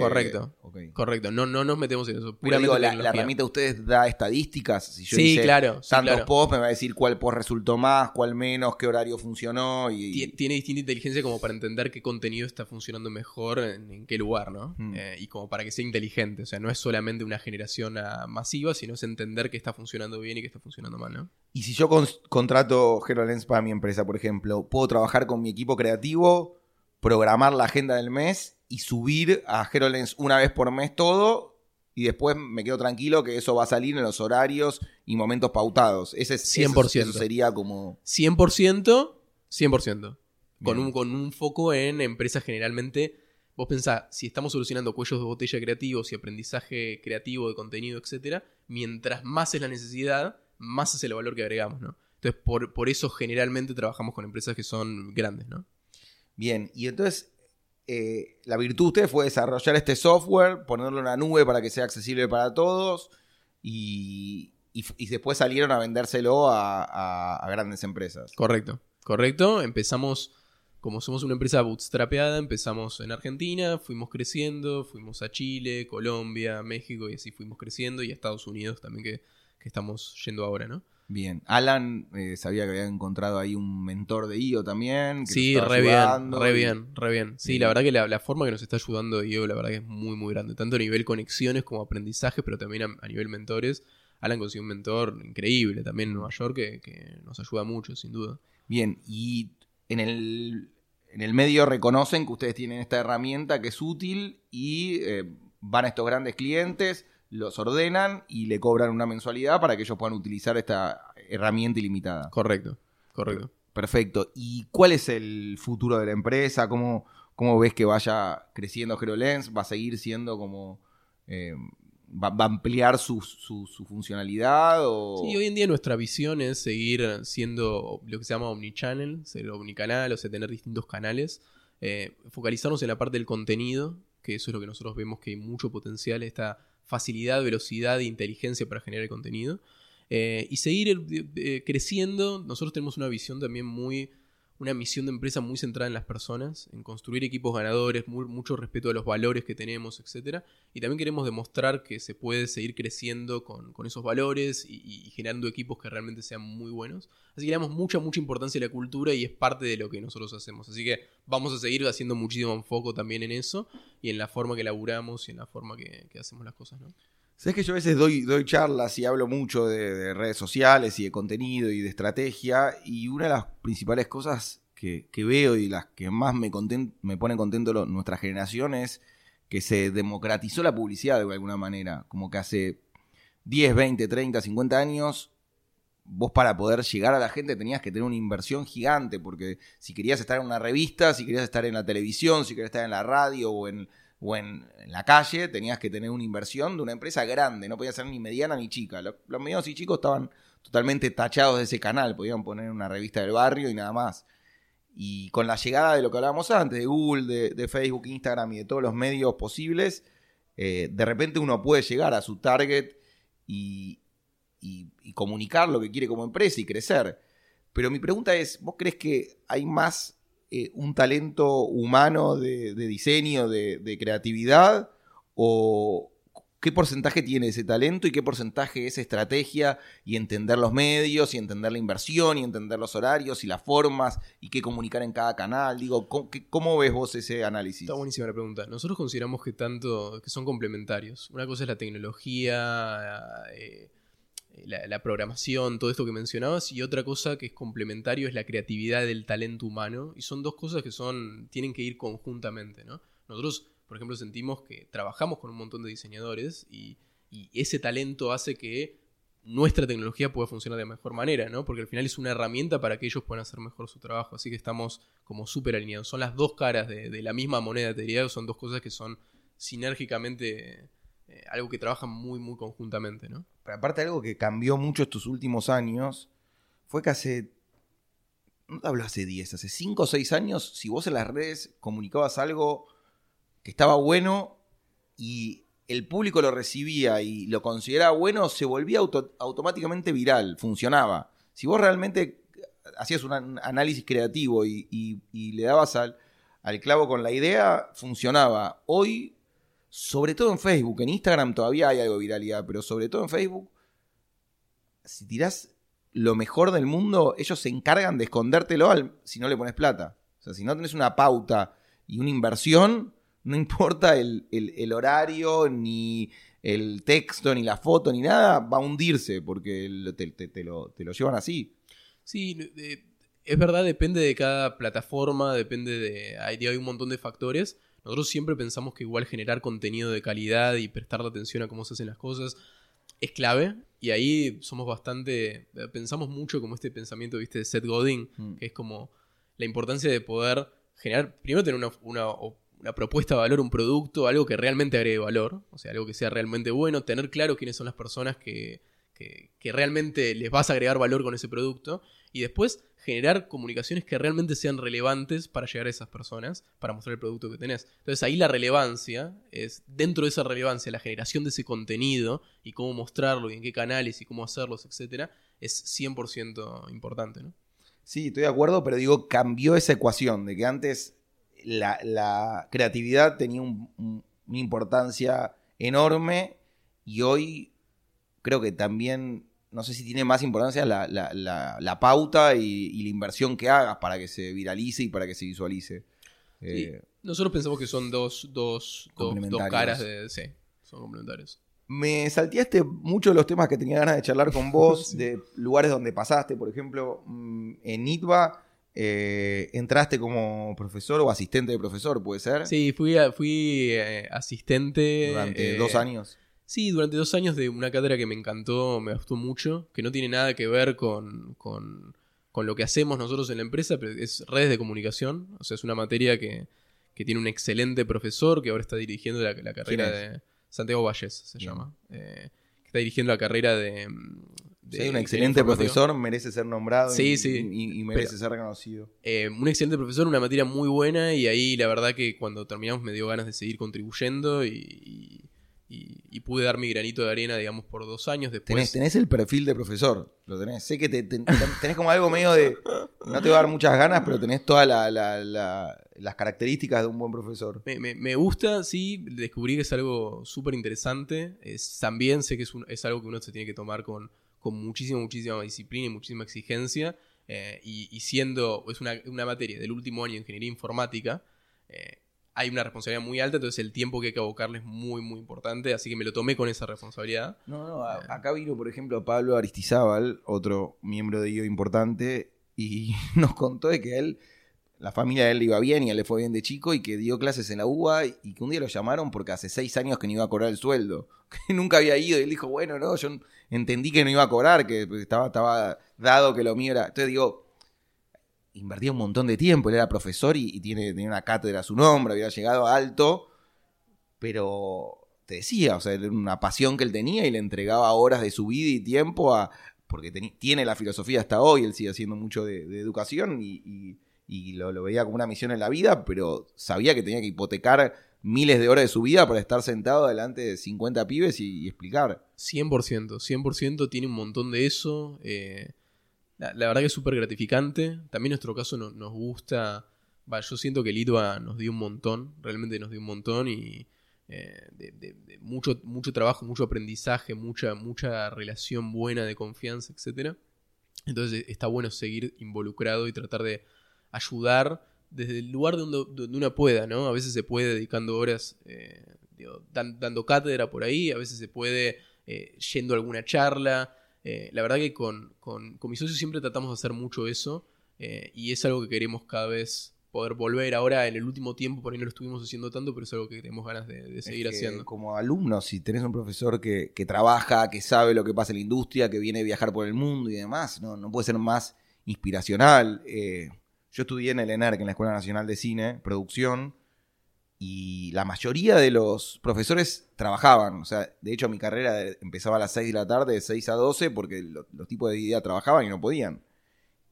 Correcto. no, no nos metemos en eso. Puramente digo, la, la herramienta de ustedes da estadísticas. Si yo Sí, hice claro, sí, tantos claro. posts, me va a decir cuál post resultó más, cuál menos, qué horario funcionó. Y, Tie- tiene distinta inteligencia como para entender qué contenido está funcionando mejor en, en qué lugar, ¿no? Mm. Eh, y como para que sea inteligente. O sea, no es solamente una generación ah, masiva, sino es entender qué está funcionando bien y qué está funcionando mal, ¿no? Y si yo con- contrato HeroLens para mi empresa, por ejemplo, puedo trabajar con mi equipo creativo, programar la agenda del mes y subir a HeroLens una vez por mes todo. Y después me quedo tranquilo que eso va a salir en los horarios y momentos pautados. Ese es, eso- 100%. Eso sería como. 100%, 100%. Con Bien. un, con un foco en empresas generalmente. Vos pensás, si estamos solucionando cuellos de botella creativos y aprendizaje creativo de contenido, etcétera, mientras más es la necesidad, más es el valor que agregamos, ¿no? Entonces, por, por eso generalmente trabajamos con empresas que son grandes, ¿no? Bien, y entonces eh, la virtud de ustedes fue desarrollar este software, ponerlo en la nube para que sea accesible para todos y, y- después salieron a vendérselo a, a- a grandes empresas. Correcto, correcto. Empezamos, como somos una empresa bootstrapeada, empezamos en Argentina, fuimos creciendo, fuimos a Chile, Colombia, México y así fuimos creciendo y a Estados Unidos también que, que estamos yendo ahora, ¿no? Bien, Alan eh, sabía que había encontrado ahí un mentor de IO también. Que Sí, re bien, re y- bien, re bien. Sí, Sí. la verdad que la, la forma que nos está ayudando Diego, la verdad que es muy, muy grande. Tanto a nivel conexiones como aprendizaje, pero también a, a nivel mentores. Alan consiguió un mentor increíble también en Nueva York que, que nos ayuda mucho, sin duda. Bien, y en el, en el medio reconocen que ustedes tienen esta herramienta que es útil y eh, van a estos grandes clientes, los ordenan y le cobran una mensualidad para que ellos puedan utilizar esta herramienta ilimitada. Correcto, correcto. Perfecto. ¿Y cuál es el futuro de la empresa? ¿Cómo, cómo ves que vaya creciendo HeroLens? ¿Va a seguir siendo como... eh, va, va a ampliar su, su- su funcionalidad? O... Sí, hoy en día nuestra visión es seguir siendo lo que se llama omnichannel, ser omnicanal, o sea, tener distintos canales, eh, focalizarnos en la parte del contenido, que eso es lo que nosotros vemos que hay mucho potencial, esta facilidad, velocidad e inteligencia para generar contenido. Eh, y seguir eh, creciendo, nosotros tenemos una visión también muy una misión de empresa muy centrada en las personas, en construir equipos ganadores, mucho respeto a los valores que tenemos, etc. Y también queremos demostrar que se puede seguir creciendo con, esos valores y, generando equipos que realmente sean muy buenos. Así que le damos mucha, mucha importancia a la cultura y es parte de lo que nosotros hacemos. Así que vamos a seguir haciendo muchísimo enfoque también en eso y en la forma que laburamos y en la forma que, hacemos las cosas, ¿no? Sabes que yo a veces doy, charlas y hablo mucho de, redes sociales y de contenido y de estrategia. Y una de las principales cosas que, veo y las que más me, ponen contento nuestra generación es que se democratizó la publicidad de alguna manera. Como que hace 10, 20, 30, 50 años, vos para poder llegar a la gente tenías que tener una inversión gigante. Porque si querías estar en una revista, si querías estar en la televisión, si querías estar en la radio o en o en, la calle tenías que tener una inversión de una empresa grande, no podía ser ni mediana ni chica. Los, medianos y chicos estaban totalmente tachados de ese canal, podían poner una revista del barrio y nada más. Y con la llegada de lo que hablábamos antes, de Google, de, Facebook, Instagram y de todos los medios posibles, eh, de repente uno puede llegar a su target y, y comunicar lo que quiere como empresa y crecer. Pero mi pregunta es, ¿vos crees que hay más eh, un talento humano de, diseño, de, creatividad? ¿O qué porcentaje tiene ese talento y qué porcentaje es estrategia y entender los medios y entender la inversión y entender los horarios y las formas y qué comunicar en cada canal? Digo, ¿cómo, ves vos ese análisis? Está buenísima la pregunta. Nosotros consideramos que tanto que son complementarios. Una cosa es la tecnología, eh, la, programación, todo esto que mencionabas, y otra cosa que es complementario es la creatividad del talento humano, y son dos cosas que son, tienen que ir conjuntamente, ¿no? Nosotros, por ejemplo, sentimos que trabajamos con un montón de diseñadores y, ese talento hace que nuestra tecnología pueda funcionar de mejor manera, ¿no? Porque al final es una herramienta para que ellos puedan hacer mejor su trabajo, así que estamos como súper alineados. Son las dos caras de, la misma moneda, te diría, son dos cosas que son sinérgicamente eh, algo que trabajan muy, muy conjuntamente, ¿no? Pero aparte algo que cambió mucho estos últimos años fue que hace, no te hablo hace 10, hace 5 o 6 años, si vos en las redes comunicabas algo que estaba bueno y el público lo recibía y lo consideraba bueno, se volvía automáticamente viral, funcionaba. Si vos realmente hacías un análisis creativo y, le dabas al, al clavo con la idea, funcionaba. Hoy sobre todo en Facebook, en Instagram todavía hay algo de viralidad, pero sobre todo en Facebook, si tirás lo mejor del mundo, ellos se encargan de escondértelo al, si no le pones plata. O sea, si no tenés una pauta y una inversión, no [LAUGHS] importa el, horario, ni el texto, ni la foto, ni nada, va a hundirse porque te, lo, te lo llevan así. Sí, es verdad, depende de cada plataforma, depende de... Hay, hay un montón de factores. Nosotros siempre pensamos que igual generar contenido de calidad y prestar atención a cómo se hacen las cosas es clave. Y ahí somos bastante. Eh, pensamos mucho como este pensamiento, viste, de Seth Godin, mm. que es como la importancia de poder generar. Primero tener una, una, propuesta de valor, un producto, algo que realmente agregue valor, o sea, algo que sea realmente bueno, tener claro quiénes son las personas que, que, que realmente les vas a agregar valor con ese producto. Y después generar comunicaciones que realmente sean relevantes para llegar a esas personas, para mostrar el producto que tenés. Entonces ahí la relevancia es, dentro de esa relevancia, la generación de ese contenido y cómo mostrarlo y en qué canales y cómo hacerlos, etcétera, es 100% importante, ¿no? Sí, estoy de acuerdo, pero digo, cambió esa ecuación de que antes la, creatividad tenía una importancia enorme y hoy creo que también no sé si tiene más importancia la, pauta y, la inversión que hagas para que se viralice y para que se visualice. Eh, nosotros pensamos que son dos, dos, dos, caras de... Sí, son complementarios. Me salteaste mucho de los temas que tenía ganas de charlar con vos, [LAUGHS] de lugares donde pasaste, por ejemplo, mm, en ITBA. Eh, entraste como profesor o asistente de profesor, ¿puede ser? Sí, fui, fui eh, asistente. Durante dos años. Sí, durante dos años de una cátedra que me encantó, me gustó mucho, que no tiene nada que ver con, con, lo que hacemos nosotros en la empresa, pero es redes de comunicación. O sea, es una materia que, tiene un excelente profesor que ahora está dirigiendo la, carrera de. Santiago Valles se llama. Eh, que está dirigiendo la carrera de. de- Si hay un excelente profesor, merece ser nombrado Sí, y, sí. y- y merece Pero- ser reconocido. Eh, un excelente profesor, una materia muy buena y ahí la verdad que cuando terminamos me dio ganas de seguir contribuyendo y, y- pude dar mi granito de arena, digamos, por dos años después. Tenés, tenés el perfil de profesor, lo tenés. Sé que te- te- tenés como algo medio de... No te va a dar muchas ganas, pero tenés todas la- la- la- las características de un buen profesor. Me, me- me gusta, sí, descubrí que es algo súper interesante. Es, también sé que es, un- es algo que uno se tiene que tomar con, con muchísima, muchísima disciplina y muchísima exigencia. eh, y, y siendo, es una, una materia del último año de ingeniería informática, eh, hay una responsabilidad muy alta, entonces el tiempo que hay que abocarle es muy, muy importante. Así que me lo tomé con esa responsabilidad. No, no, a- acá vino, por ejemplo, Pablo Aristizábal, otro miembro de IO importante, y [LAUGHS] nos contó de que a él, la familia de él le iba bien y a él le fue bien de chico y que dio clases en la UBA y que un día lo llamaron porque hace seis años que no iba a cobrar el sueldo, [LAUGHS] que nunca había ido y él dijo, bueno, no, yo entendí que no iba a cobrar, que estaba, estaba dado que lo mío era... Entonces digo, invertía un montón de tiempo, él era profesor y, y tiene, tenía una cátedra a su nombre, había llegado alto, pero te decía, o sea, era una pasión que él tenía y le entregaba horas de su vida y tiempo a. Porque tiene la filosofía hasta hoy, él sigue haciendo mucho de, educación y, lo veía como una misión en la vida, pero sabía que tenía que hipotecar miles de horas de su vida para estar sentado delante de 50 pibes y, y explicar. 100%, 100% tiene un montón de eso. eh, la, verdad que es súper gratificante. También nuestro caso no- nos gusta. Va, yo siento que el nos dio un montón, realmente nos dio un montón y eh, de, de- de mucho, mucho trabajo, mucho aprendizaje, mucha, mucha relación buena de confianza, etcétera. Entonces está bueno seguir involucrado y tratar de ayudar desde el lugar donde, donde uno pueda, ¿no? A veces se puede dedicando horas eh, dando cátedra por ahí, a veces se puede eh, yendo a alguna charla. Eh, la verdad que con, con, con mis socios siempre tratamos de hacer mucho eso eh, y es algo que queremos cada vez poder volver. Ahora en el último tiempo por ahí no lo estuvimos haciendo tanto, pero es algo que tenemos ganas de, de seguir Es que haciendo. Como alumno, si tenés un profesor que, que trabaja, que sabe lo que pasa en la industria, que viene a viajar por el mundo y demás, no, no puede ser más inspiracional. Eh, yo estudié en el ENERC, en la Escuela Nacional de Cine, producción, y la mayoría de los profesores trabajaban. O sea, de hecho mi carrera empezaba a las 6 de la tarde, de 6 a 12, porque lo- los tipos de día trabajaban y no podían.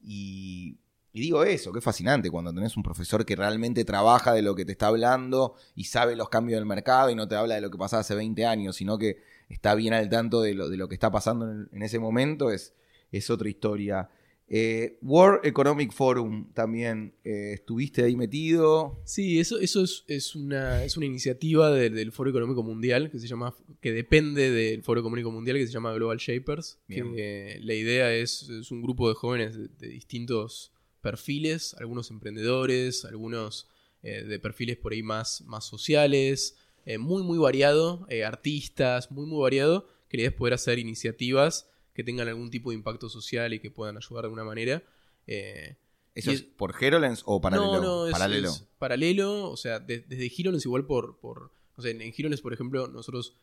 Y, digo eso, es fascinante cuando tenés un profesor que realmente trabaja de lo que te está hablando y sabe los cambios del mercado y no te habla de lo que pasaba hace 20 años, sino que está bien al tanto de lo, de lo que está pasando en, en ese momento, es, es otra historia. Eh, World Economic Forum también, eh, estuviste ahí metido. Sí, eso, eso es, es una, es una iniciativa de- del Foro Económico Mundial que se llama, que depende del Foro Económico Mundial que se llama Global Shapers. Bien. Que la idea es, es un grupo de jóvenes de, de distintos perfiles, algunos emprendedores, algunos eh, de perfiles por ahí más, más sociales, eh, muy muy variado, eh, artistas, muy muy variado, que la idea es poder hacer iniciativas que tengan algún tipo de impacto social y que puedan ayudar de alguna manera. Eh, ¿Eso es es- por HeroLens o paralelo? no, no, es, paralelo. es paralelo. O sea, de- desde Girones igual por, por. O sea, en, en Girones, por ejemplo, nosotros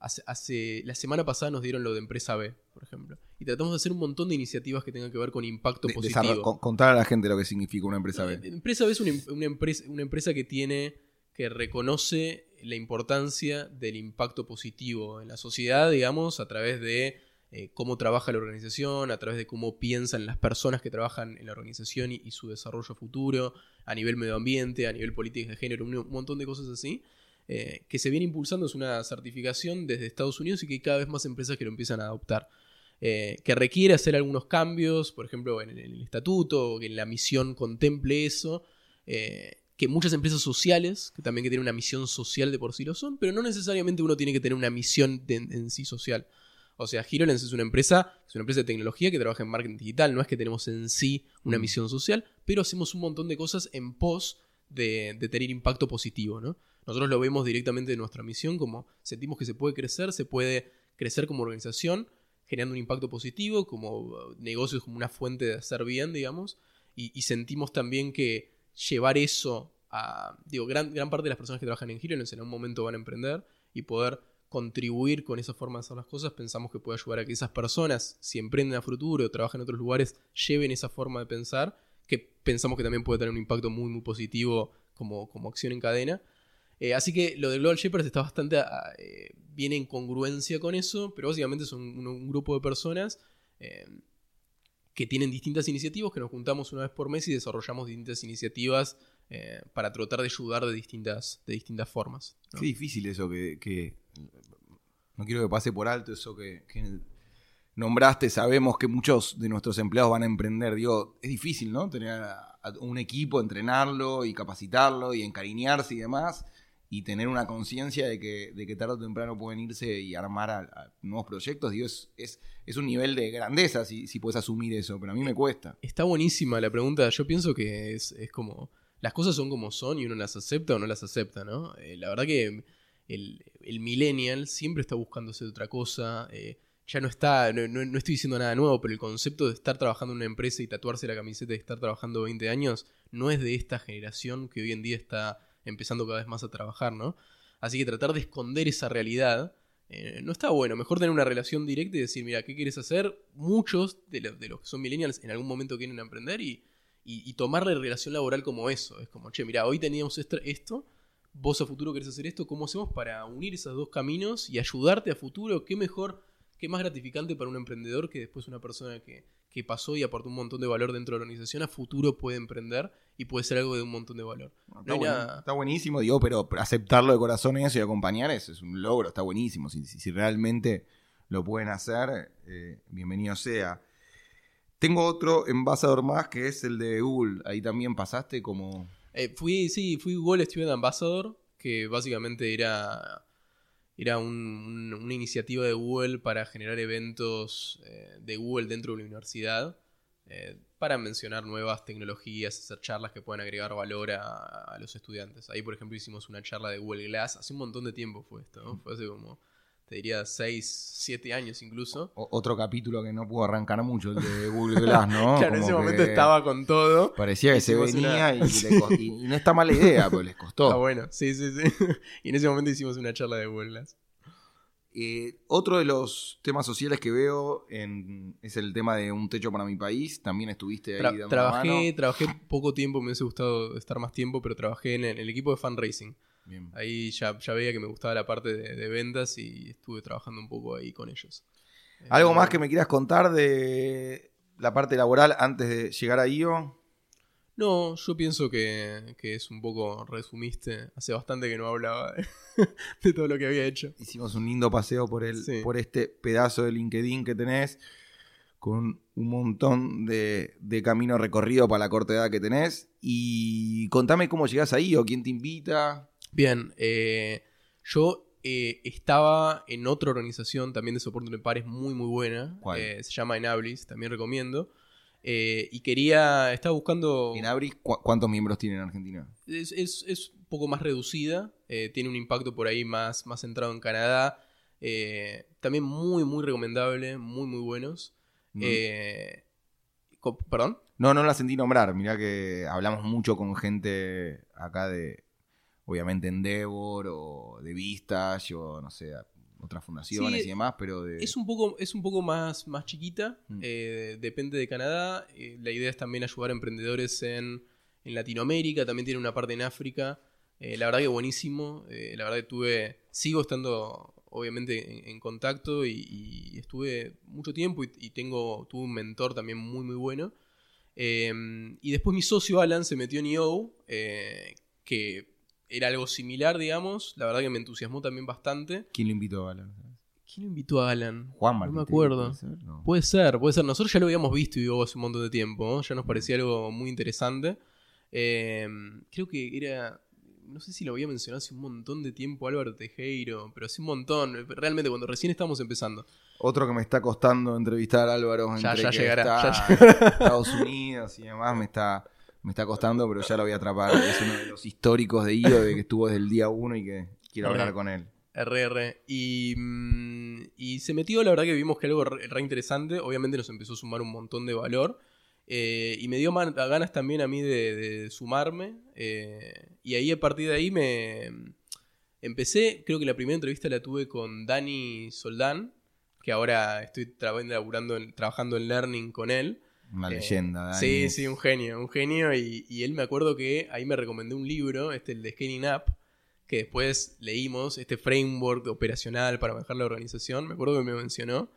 hace, hace- La semana pasada nos dieron lo de Empresa B, por ejemplo. Y tratamos de hacer un montón de iniciativas que tengan que ver con impacto De- positivo. con- contar a la gente lo que significa una empresa B. Empresa B es una, una empresa, una empresa que tiene. que reconoce la importancia del impacto positivo en la sociedad, digamos, a través de eh, cómo trabaja la organización, a través de cómo piensan las personas que trabajan en la organización y, su desarrollo futuro, a nivel medio ambiente, a nivel políticas de género, un, montón de cosas así, eh, que se viene impulsando, es una certificación desde Estados Unidos y que hay cada vez más empresas que lo empiezan a adoptar. Eh, que requiere hacer algunos cambios, por ejemplo, en, el- estatuto, que en la misión contemple eso, que muchas empresas sociales, que también que tienen una misión social de por sí lo son, pero no necesariamente uno tiene que tener una misión en sí social. O sea, HeroLens es una empresa, es una empresa de tecnología que trabaja en marketing digital, no es que tenemos en sí una Mm. misión social, pero hacemos un montón de cosas en pos de, de tener impacto positivo, ¿no? Nosotros lo vemos directamente de nuestra misión, como sentimos que se puede crecer, se puede crecer como organización, generando un impacto positivo, como uh, negocios como una fuente de hacer bien, digamos, y, y sentimos también que llevar eso a, digo, gran, gran parte de las personas que trabajan en HeroLens en algún momento van a emprender y poder contribuir con esa forma de hacer las cosas, pensamos que puede ayudar a que esas personas, si emprenden a futuro o trabajan en otros lugares, lleven esa forma de pensar, que pensamos que también puede tener un impacto muy, muy positivo como, como acción en cadena. Eh, así que lo de Global Shapers está bastante ah, eh, bien en congruencia con eso, pero básicamente son un, grupo de personas eh, que tienen distintas iniciativas, que nos juntamos una vez por mes y desarrollamos distintas iniciativas eh, para tratar de ayudar de distintas, de distintas formas. ¿no? Qué difícil eso que- No quiero que pase por alto eso que, nombraste. Sabemos que muchos de nuestros empleados van a emprender. Digo, es difícil, ¿no? Tener a- un equipo, entrenarlo y capacitarlo y encariñarse y demás. Y tener una conciencia de que, de que tarde o temprano pueden irse y armar nuevos proyectos. Digo, es, es, es un nivel de grandeza si, si puedes asumir eso, pero a mí me cuesta. Está buenísima la pregunta. Yo pienso que es, es como. Las cosas son como son y uno las acepta o no las acepta, ¿no? Eh, la verdad que el, el millennial siempre está buscando hacer otra cosa. eh, ya no está. No, no- no estoy diciendo nada nuevo, pero el concepto de estar trabajando en una empresa y tatuarse la camiseta de estar trabajando 20 años no es de esta generación que hoy en día está empezando cada vez más a trabajar, ¿no? Así que tratar de esconder esa realidad eh, no está bueno. Mejor tener una relación directa y decir, mira, ¿qué quieres hacer? Muchos de, lo- de los que son millennials en algún momento quieren emprender y, y, y tomar la relación laboral como eso. Es como, che, mira, hoy teníamos esto, vos a futuro querés hacer esto, ¿cómo hacemos para unir esos dos caminos y ayudarte a futuro? ¿Qué mejor, qué más gratificante para un emprendedor que después una persona que, que pasó y aportó un montón de valor dentro de la organización a futuro puede emprender y puede ser algo de un montón de valor? Está, No hay buen- nada- está buenísimo, digo, pero aceptarlo de corazón eso y acompañar eso es un logro, está buenísimo. Si, si- realmente lo pueden hacer, eh, bienvenido sea. Tengo otro embajador más que es el de Google. Ahí también pasaste como. Eh, fui, sí, fui Google Student Ambassador, que básicamente era, era un- un- una iniciativa de Google para generar eventos eh, de Google dentro de la universidad, eh, para mencionar nuevas tecnologías, hacer charlas que puedan agregar valor a, a los estudiantes. Ahí, por ejemplo, hicimos una charla de Google Glass, hace un montón de tiempo fue esto, ¿no? fue hace como, te diría, 6, 7 años incluso. o- otro capítulo que no pudo arrancar mucho, el de Google Glass, ¿no? [LAUGHS] claro, en ese momento estaba con todo. Parecía que se venía una- y, le [LAUGHS] co- y- no está mala idea, pero les costó. Ah, bueno, sí, sí, sí. [LAUGHS] y en ese momento hicimos una charla de Google Glass. Eh, otro de los temas sociales que veo en- es el tema de un techo para mi país. También estuviste ahí Tra- dando trabajé, mano. trabajé poco tiempo, me hubiese gustado estar más tiempo, pero trabajé en el, en el equipo de fundraising. Bien. Ahí ya, ya veía que me gustaba la parte de, de ventas y estuve trabajando un poco ahí con ellos. ¿Algo Eh, más que me quieras contar de la parte laboral antes de llegar a IO? No, yo pienso que, que es un poco resumiste. Hace bastante que no hablaba de, [LAUGHS] de todo lo que había hecho. Hicimos un lindo paseo por, el, Sí. por este pedazo de LinkedIn que tenés, con un montón de, de camino recorrido para la corta edad que tenés. Y contame cómo llegás ahí o quién te invita. Bien, eh, yo eh, estaba en otra organización también de soporte de pares muy muy buena. ¿Cuál? Eh, se llama Enablis, también recomiendo. Eh, y quería, estaba buscando... En Abris, ¿cu- ¿cuántos miembros tiene en Argentina? Es, es- es un poco más reducida, tiene un impacto por ahí más, más centrado en Canadá. también muy, muy recomendable, muy, muy buenos. Mm. Eh, ¿Perdón? No, no la sentí nombrar. Mirá que hablamos mucho con gente acá de, obviamente, Endeavor o de Vistage o no sé, otras fundaciones Sí, y demás, pero de... Es un poco, es un poco más, más chiquita, Mm. eh, depende de Canadá. eh, la idea es también ayudar a emprendedores en, en Latinoamérica, también tiene una parte en África. Eh, la verdad que buenísimo. la verdad que tuve, sigo estando obviamente en, en contacto y, y estuve mucho tiempo y, y tengo, tuve un mentor también muy muy bueno. Y después mi socio Alan se metió en EO, que era algo similar, digamos. La verdad que me entusiasmó también bastante. ¿Quién lo invitó a la... ¿Quién invitó a Alan? Juan No Martín. me acuerdo. ¿puede ser? No. Puede ser, puede ser. Nosotros ya lo habíamos visto y hace un montón de tiempo. ¿no? Ya nos parecía algo muy interesante. Eh, creo que era. No sé si lo había mencionado hace un montón de tiempo Álvaro Tejero, pero hace un montón. Realmente, cuando recién estábamos empezando. Otro que me está costando entrevistar a Álvaro Ya- entre ya que llegará, está ya Estados Unidos y demás me está, me está costando, pero ya lo voy a atrapar. Es uno de los históricos de IO, de que estuvo desde el día uno y que quiero hablar con él. RR. Y, mm, y se metió, la verdad que vimos que algo re, re interesante. Obviamente nos empezó a sumar un montón de valor. Eh, y me dio man- ganas también a mí de, de sumarme. eh, y ahí a partir de ahí me empecé, creo que la primera entrevista la tuve con Dani Soldán, que ahora estoy traba- laburando en- trabajando en Learning con él. Una Eh, leyenda. Dani. Sí, sí, un genio, un genio. Y, y él me acuerdo que ahí me recomendó un libro, este, el de Scaling Up, que después leímos, este framework operacional para manejar la organización. Me acuerdo que me mencionó.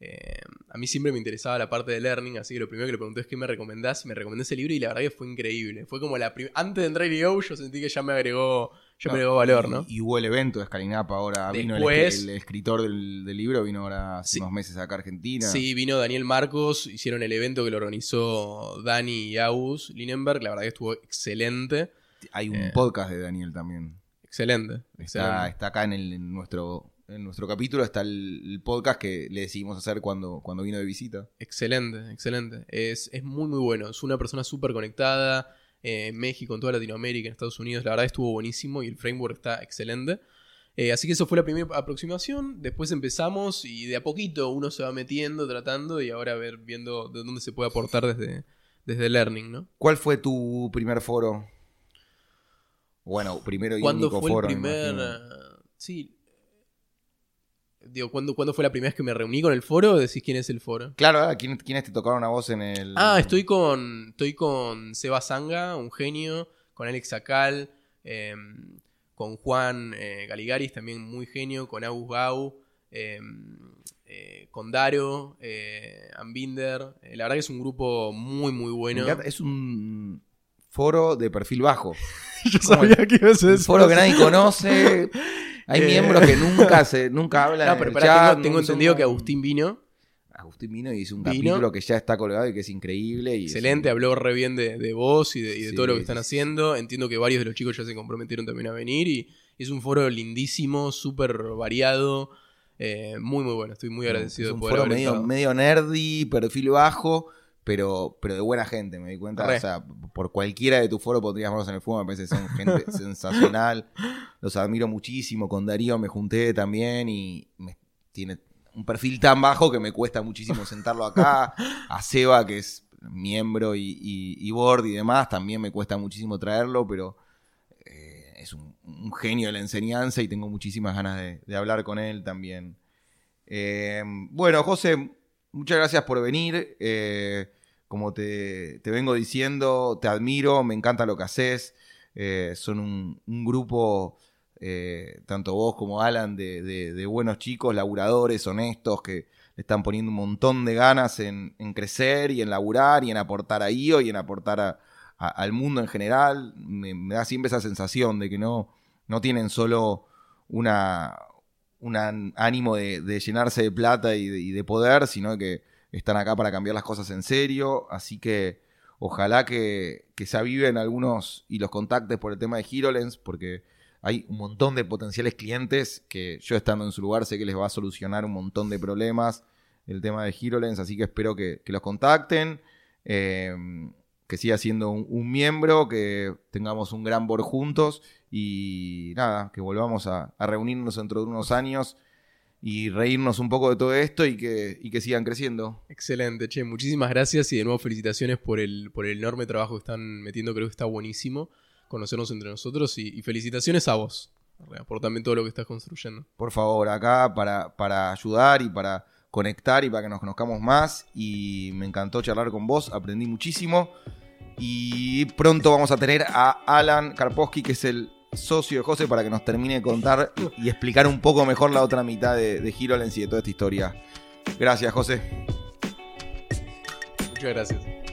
eh, a mí siempre me interesaba la parte de learning, así que lo primero que le pregunté es qué me recomendás. Me recomendé ese libro y la verdad que fue increíble. Fue como la Antes de entrar en IO, yo sentí que ya me agregó, ya me agregó valor, ¿no? Y, hubo el evento de Scalinapa ahora. Vino el, escritor del, libro, vino ahora hace unos meses acá a Argentina. Sí, vino Daniel Marcos. Hicieron el evento que lo organizó Dani y Agus Linenberg. La verdad que estuvo excelente. Hay un eh, podcast de Daniel también. Excelente. Está, está acá en, el, en nuestro en nuestro capítulo está el, podcast que le decidimos hacer cuando, cuando vino de visita. Excelente, excelente. Es, muy, muy bueno. Es una persona súper conectada eh, en México, en toda Latinoamérica, en Estados Unidos. La verdad estuvo buenísimo y el framework está excelente. Eh, así que eso fue la primera aproximación. Después empezamos y de a poquito uno se va metiendo, tratando y ahora a ver, viendo de dónde se puede aportar desde, desde Learning, ¿no? ¿Cuál fue tu primer foro? Bueno, primero y único fue foro. El primer, sí, Digo, ¿cuándo, fue la primera vez que me reuní con el foro? ¿Decís quién es el foro? Claro, ah, ¿quién, ¿quiénes te tocaron a vos en el...? Ah, estoy con, estoy con Seba Zanga, un genio, con Alex Acal, em, con Juan eh, Galigaris, también muy genio, con Agus Gau, em, eh, con Daro, eh, Ambinder. la verdad que es un grupo muy, muy bueno. Es un foro de perfil bajo. [LAUGHS] Yo sabía que a Un foro que nadie conoce. [LAUGHS] Hay eh. miembros que nunca se nunca [LAUGHS] hablan. No, pero para, tengo, entendido que Agustín vino. Agustín vino y hizo un capítulo que ya está colgado y que es increíble. Excelente, habló re bien de, vos y de, todo lo que están haciendo. Entiendo que varios de los chicos ya se comprometieron también a venir y es un foro lindísimo, súper variado. Eh, muy, muy bueno. Estoy muy agradecido es un de poder foro medio, medio nerdy, perfil bajo pero, pero de buena gente, me di cuenta. O sea, por cualquiera de tu foro podrías verlos en el fuego, me parece que son gente [LAUGHS] sensacional. Los admiro muchísimo. Con Darío me junté también y tiene un perfil tan bajo que me cuesta muchísimo sentarlo acá. A Seba, que es miembro y, y, board y demás, también me cuesta muchísimo traerlo, pero eh, es un, genio de la enseñanza y tengo muchísimas ganas de, hablar con él también. Eh, bueno, José, muchas gracias por venir. Eh, como te, vengo diciendo, te admiro, me encanta lo que haces. Eh, son un, grupo, eh, tanto vos como Alan, de, buenos chicos, laburadores, honestos, que le están poniendo un montón de ganas en, crecer y en laburar y en aportar a IO y en aportar al mundo en general. Me, da siempre esa sensación de que no, no tienen solo una, un ánimo de, llenarse de plata y de, poder, sino que están acá para cambiar las cosas en serio, así que ojalá que, se aviven algunos y los contactes por el tema de HeroLens, porque hay un montón de potenciales clientes que yo estando en su lugar sé que les va a solucionar un montón de problemas el tema de HeroLens, así que espero que, los contacten, eh, que siga siendo un, miembro, que tengamos un gran board juntos y nada, que volvamos a, a reunirnos dentro de unos años y reírnos un poco de todo esto y que, que sigan creciendo. Excelente, che, muchísimas gracias y de nuevo felicitaciones por el, por el enorme trabajo que están metiendo, creo que está buenísimo conocernos entre nosotros y, felicitaciones a vos por también todo lo que estás construyendo. Por favor, acá para, para ayudar y para conectar y para que nos conozcamos más y me encantó charlar con vos, aprendí muchísimo y pronto vamos a tener a Alan Karpowski que es el socio de José para que nos termine de contar y explicar un poco mejor la otra mitad de, de y de toda esta historia. Gracias, José. Muchas gracias.